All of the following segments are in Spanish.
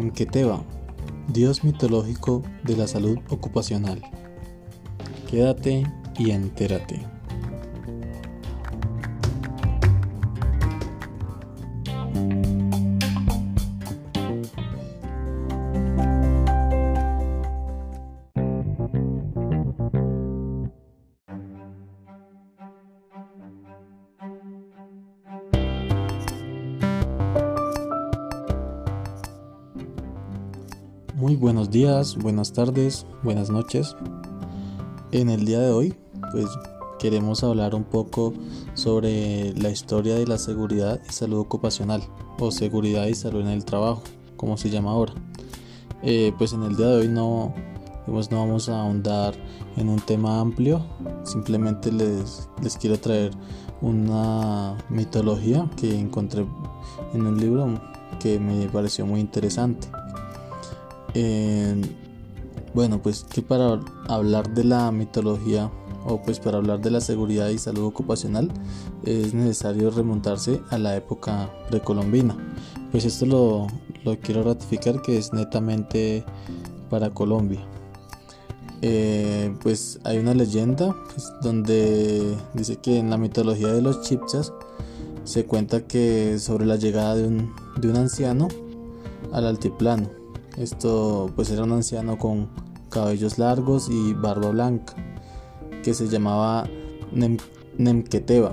Nemqueteba, dios mitológico de la salud ocupacional. Quédate y entérate. Muy buenos días, buenas tardes, buenas noches. En el día de hoy, pues queremos hablar un poco sobre la historia de la seguridad y salud ocupacional o seguridad y salud en el trabajo, como se llama ahora. Eh, pues en el día de hoy no, pues no vamos a ahondar en un tema amplio, simplemente les, les quiero traer una mitología que encontré en un libro que me pareció muy interesante bueno, pues que para hablar de la mitología o pues para hablar de la seguridad y salud ocupacional es necesario remontarse a la época precolombina. Pues esto lo, quiero ratificar que es netamente para Colombia. Eh, pues hay una leyenda pues, donde dice que en la mitología de los chipchas se cuenta que sobre la llegada de un, de un anciano al altiplano esto pues era un anciano con cabellos largos y barba blanca que se llamaba Nemqueteba.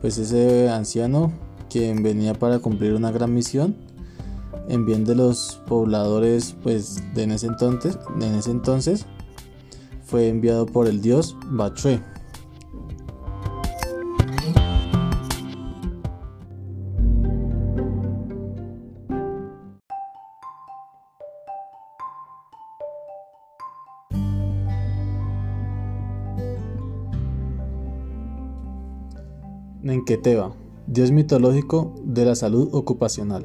Pues ese anciano quien venía para cumplir una gran misión en bien de los pobladores pues de ese entonces, en ese entonces fue enviado por el dios Bachue Nenqueteba, dios mitológico de la salud ocupacional.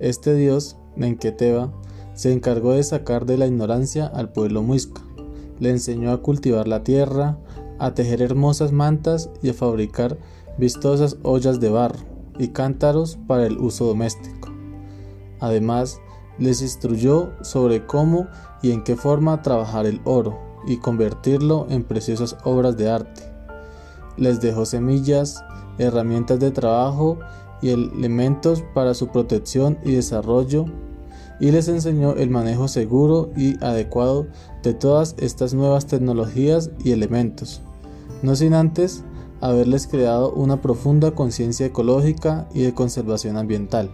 Este dios, Nenqueteba, se encargó de sacar de la ignorancia al pueblo muisca. Le enseñó a cultivar la tierra, a tejer hermosas mantas y a fabricar vistosas ollas de barro y cántaros para el uso doméstico. Además, les instruyó sobre cómo y en qué forma trabajar el oro y convertirlo en preciosas obras de arte les dejó semillas, herramientas de trabajo y elementos para su protección y desarrollo y les enseñó el manejo seguro y adecuado de todas estas nuevas tecnologías y elementos, no sin antes haberles creado una profunda conciencia ecológica y de conservación ambiental.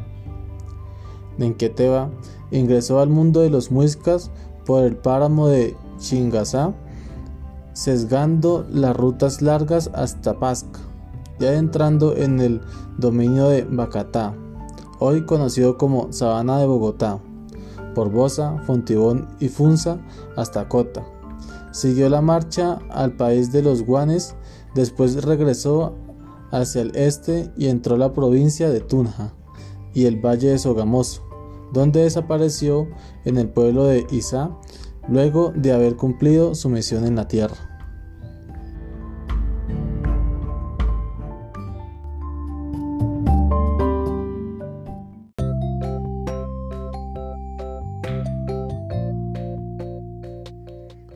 Nenqueteba ingresó al mundo de los muiscas por el páramo de Chingasá sesgando las rutas largas hasta Pasca, ya entrando en el dominio de Bacatá, hoy conocido como Sabana de Bogotá, por Bosa, Fontibón y Funza hasta Cota. Siguió la marcha al país de los Guanes, después regresó hacia el este y entró a la provincia de Tunja y el valle de Sogamoso, donde desapareció en el pueblo de Isa luego de haber cumplido su misión en la tierra.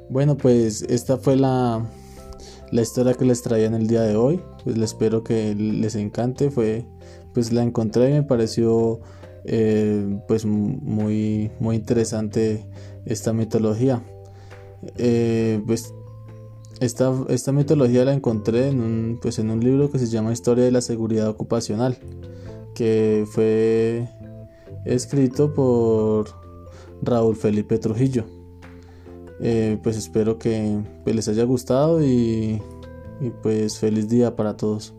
Bueno, pues esta fue la, la historia que les traía en el día de hoy. Pues les espero que les encante. Fue, pues la encontré y me pareció eh, pues muy, muy interesante esta mitología. Eh, pues esta, esta, mitología la encontré en un, pues en un libro que se llama Historia de la Seguridad Ocupacional, que fue escrito por Raúl Felipe Trujillo. Eh, pues espero que pues, les haya gustado y, y pues feliz día para todos.